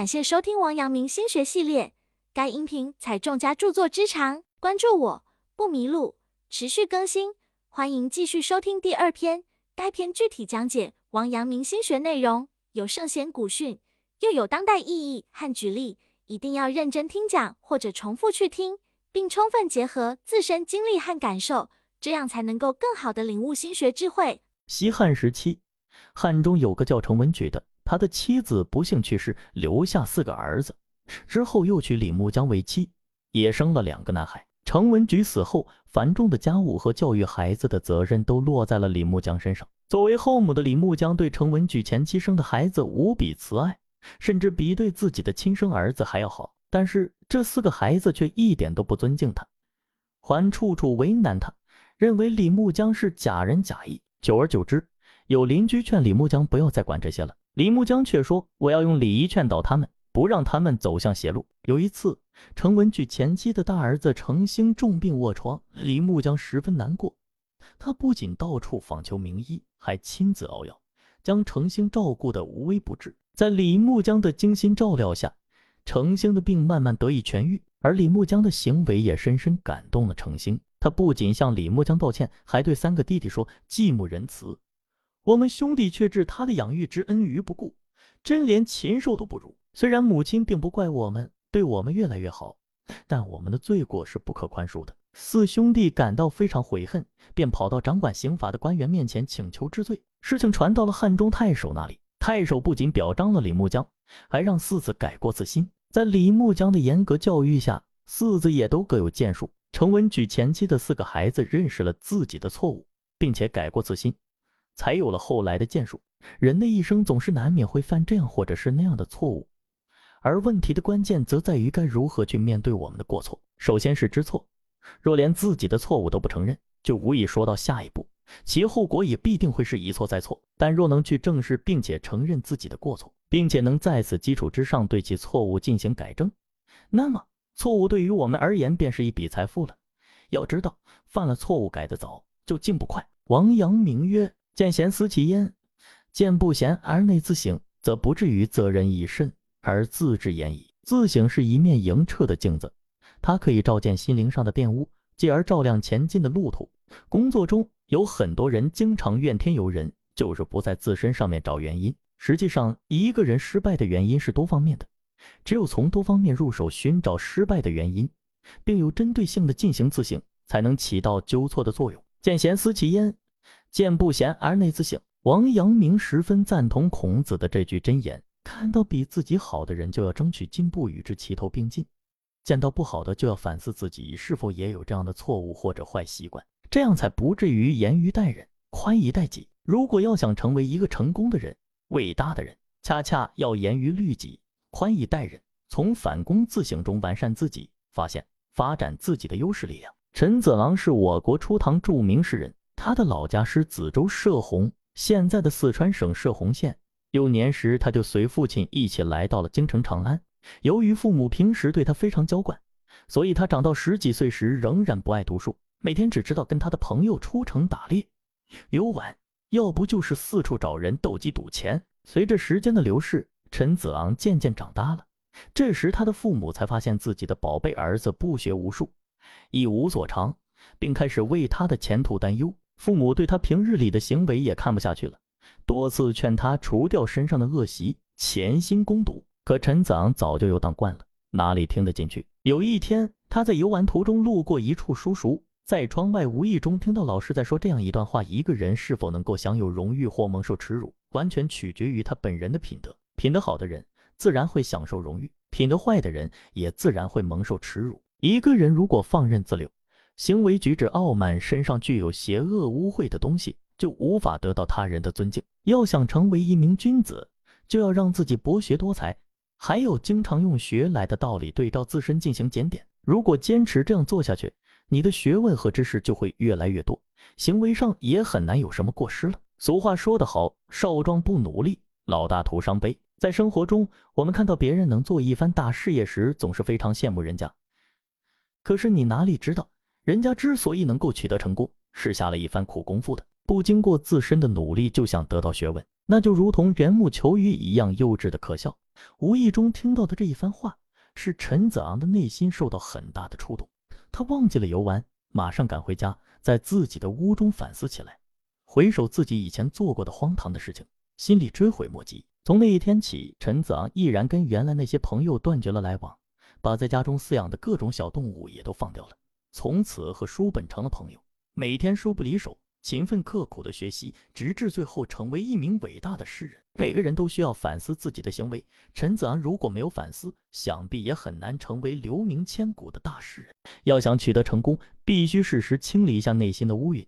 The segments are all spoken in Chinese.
感谢收听王阳明心学系列，该音频采众家著作之长，关注我不迷路，持续更新，欢迎继续收听第二篇。该篇具体讲解王阳明心学内容，有圣贤古训，又有当代意义和举例，一定要认真听讲或者重复去听，并充分结合自身经历和感受，这样才能够更好的领悟心学智慧。西汉时期，汉中有个叫程文举的。他的妻子不幸去世，留下四个儿子，之后又娶李木江为妻，也生了两个男孩。程文举死后，繁重的家务和教育孩子的责任都落在了李木江身上。作为后母的李木江对程文举前妻生的孩子无比慈爱，甚至比对自己的亲生儿子还要好。但是这四个孩子却一点都不尊敬他，还处处为难他，认为李木江是假仁假义。久而久之，有邻居劝李木江不要再管这些了。李木江却说：“我要用礼仪劝导他们，不让他们走向邪路。”有一次，程文举前妻的大儿子程兴重病卧床，李木江十分难过。他不仅到处访求名医，还亲自熬药，将程兴照顾得无微不至。在李木江的精心照料下，程兴的病慢慢得以痊愈。而李木江的行为也深深感动了程兴。他不仅向李木江道歉，还对三个弟弟说：“继母仁慈。”我们兄弟却置他的养育之恩于不顾，真连禽兽都不如。虽然母亲并不怪我们，对我们越来越好，但我们的罪过是不可宽恕的。四兄弟感到非常悔恨，便跑到掌管刑法的官员面前请求治罪。事情传到了汉中太守那里，太守不仅表彰了李木江，还让四子改过自新。在李木江的严格教育下，四子也都各有建树。程文举前妻的四个孩子认识了自己的错误，并且改过自新。才有了后来的建树。人的一生总是难免会犯这样或者是那样的错误，而问题的关键则在于该如何去面对我们的过错。首先是知错，若连自己的错误都不承认，就无以说到下一步，其后果也必定会是一错再错。但若能去正视并且承认自己的过错，并且能在此基础之上对其错误进行改正，那么错误对于我们而言便是一笔财富了。要知道，犯了错误改得早，就进步快。王阳明曰。见贤思齐焉，见不贤而内自省，则不至于责人以慎而自治焉矣。自省是一面莹澈的镜子，它可以照见心灵上的玷污，继而照亮前进的路途。工作中有很多人经常怨天尤人，就是不在自身上面找原因。实际上，一个人失败的原因是多方面的，只有从多方面入手寻找失败的原因，并有针对性的进行自省，才能起到纠错的作用。见贤思齐焉。见不贤而内自省。王阳明十分赞同孔子的这句箴言：看到比自己好的人，就要争取进步，与之齐头并进；见到不好的，就要反思自己是否也有这样的错误或者坏习惯，这样才不至于严于待人，宽以待己。如果要想成为一个成功的人、伟大的人，恰恰要严于律己，宽以待人，从反躬自省中完善自己，发现、发展自己的优势力量。陈子昂是我国初唐著名诗人。他的老家是梓州射洪，现在的四川省射洪县。幼年时，他就随父亲一起来到了京城长安。由于父母平时对他非常娇惯，所以他长到十几岁时仍然不爱读书，每天只知道跟他的朋友出城打猎、游玩，要不就是四处找人斗鸡赌钱。随着时间的流逝，陈子昂渐渐长大了。这时，他的父母才发现自己的宝贝儿子不学无术，一无所长，并开始为他的前途担忧。父母对他平日里的行为也看不下去了，多次劝他除掉身上的恶习，潜心攻读。可陈子昂早就游荡惯了，哪里听得进去？有一天，他在游玩途中路过一处书塾，在窗外无意中听到老师在说这样一段话：一个人是否能够享有荣誉或蒙受耻辱，完全取决于他本人的品德。品德好的人自然会享受荣誉，品德坏的人也自然会蒙受耻辱。一个人如果放任自流，行为举止傲慢，身上具有邪恶污秽的东西，就无法得到他人的尊敬。要想成为一名君子，就要让自己博学多才，还有经常用学来的道理对照自身进行检点。如果坚持这样做下去，你的学问和知识就会越来越多，行为上也很难有什么过失了。俗话说得好，少壮不努力，老大徒伤悲。在生活中，我们看到别人能做一番大事业时，总是非常羡慕人家。可是你哪里知道？人家之所以能够取得成功，是下了一番苦功夫的。不经过自身的努力就想得到学问，那就如同缘木求鱼一样幼稚的可笑。无意中听到的这一番话，使陈子昂的内心受到很大的触动。他忘记了游玩，马上赶回家，在自己的屋中反思起来。回首自己以前做过的荒唐的事情，心里追悔莫及。从那一天起，陈子昂毅然跟原来那些朋友断绝了来往，把在家中饲养的各种小动物也都放掉了，从此和书本成了朋友，每天书不离手。勤奋刻苦的学习，直至最后成为一名伟大的诗人。每个人都需要反思自己的行为。陈子昂如果没有反思，想必也很难成为留名千古的大诗人。要想取得成功，必须适时清理一下内心的乌云，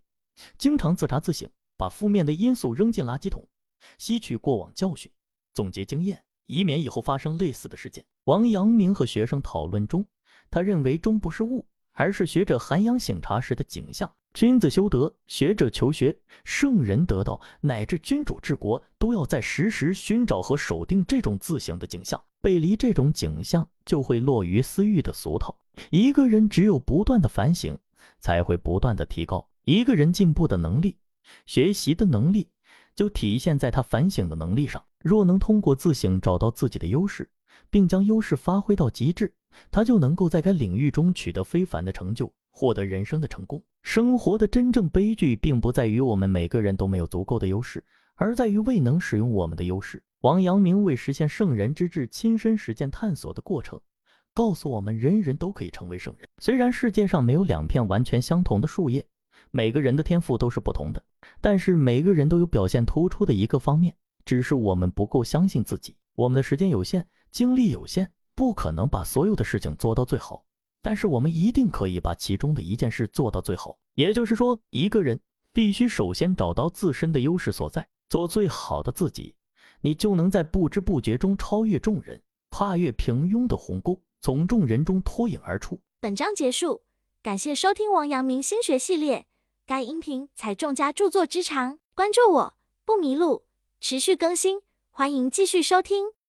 经常自查自省，把负面的因素扔进垃圾桶，吸取过往教训，总结经验，以免以后发生类似的事件。王阳明和学生讨论中，他认为终不是物，而是学者涵养醒察时的景象。君子修德，学者求学，圣人得道，乃至君主治国，都要在时时寻找和守定这种自省的景象。背离这种景象，就会落于私欲的俗套。一个人只有不断的反省，才会不断的提高。一个人进步的能力，学习的能力，就体现在他反省的能力上。若能通过自省找到自己的优势，并将优势发挥到极致，他就能够在该领域中取得非凡的成就。获得人生的成功，生活的真正悲剧，并不在于我们每个人都没有足够的优势，而在于未能使用我们的优势。王阳明为实现圣人之志，亲身实践探索的过程，告诉我们，人人都可以成为圣人。虽然世界上没有两片完全相同的树叶，每个人的天赋都是不同的，但是每个人都有表现突出的一个方面，只是我们不够相信自己。我们的时间有限，精力有限，不可能把所有的事情做到最好。但是我们一定可以把其中的一件事做到最好。也就是说，一个人必须首先找到自身的优势所在，做最好的自己，你就能在不知不觉中超越众人，跨越平庸的鸿沟，从众人中脱颖而出。本章结束，感谢收听王阳明心学系列。该音频采众家著作之长，关注我不迷路，持续更新，欢迎继续收听。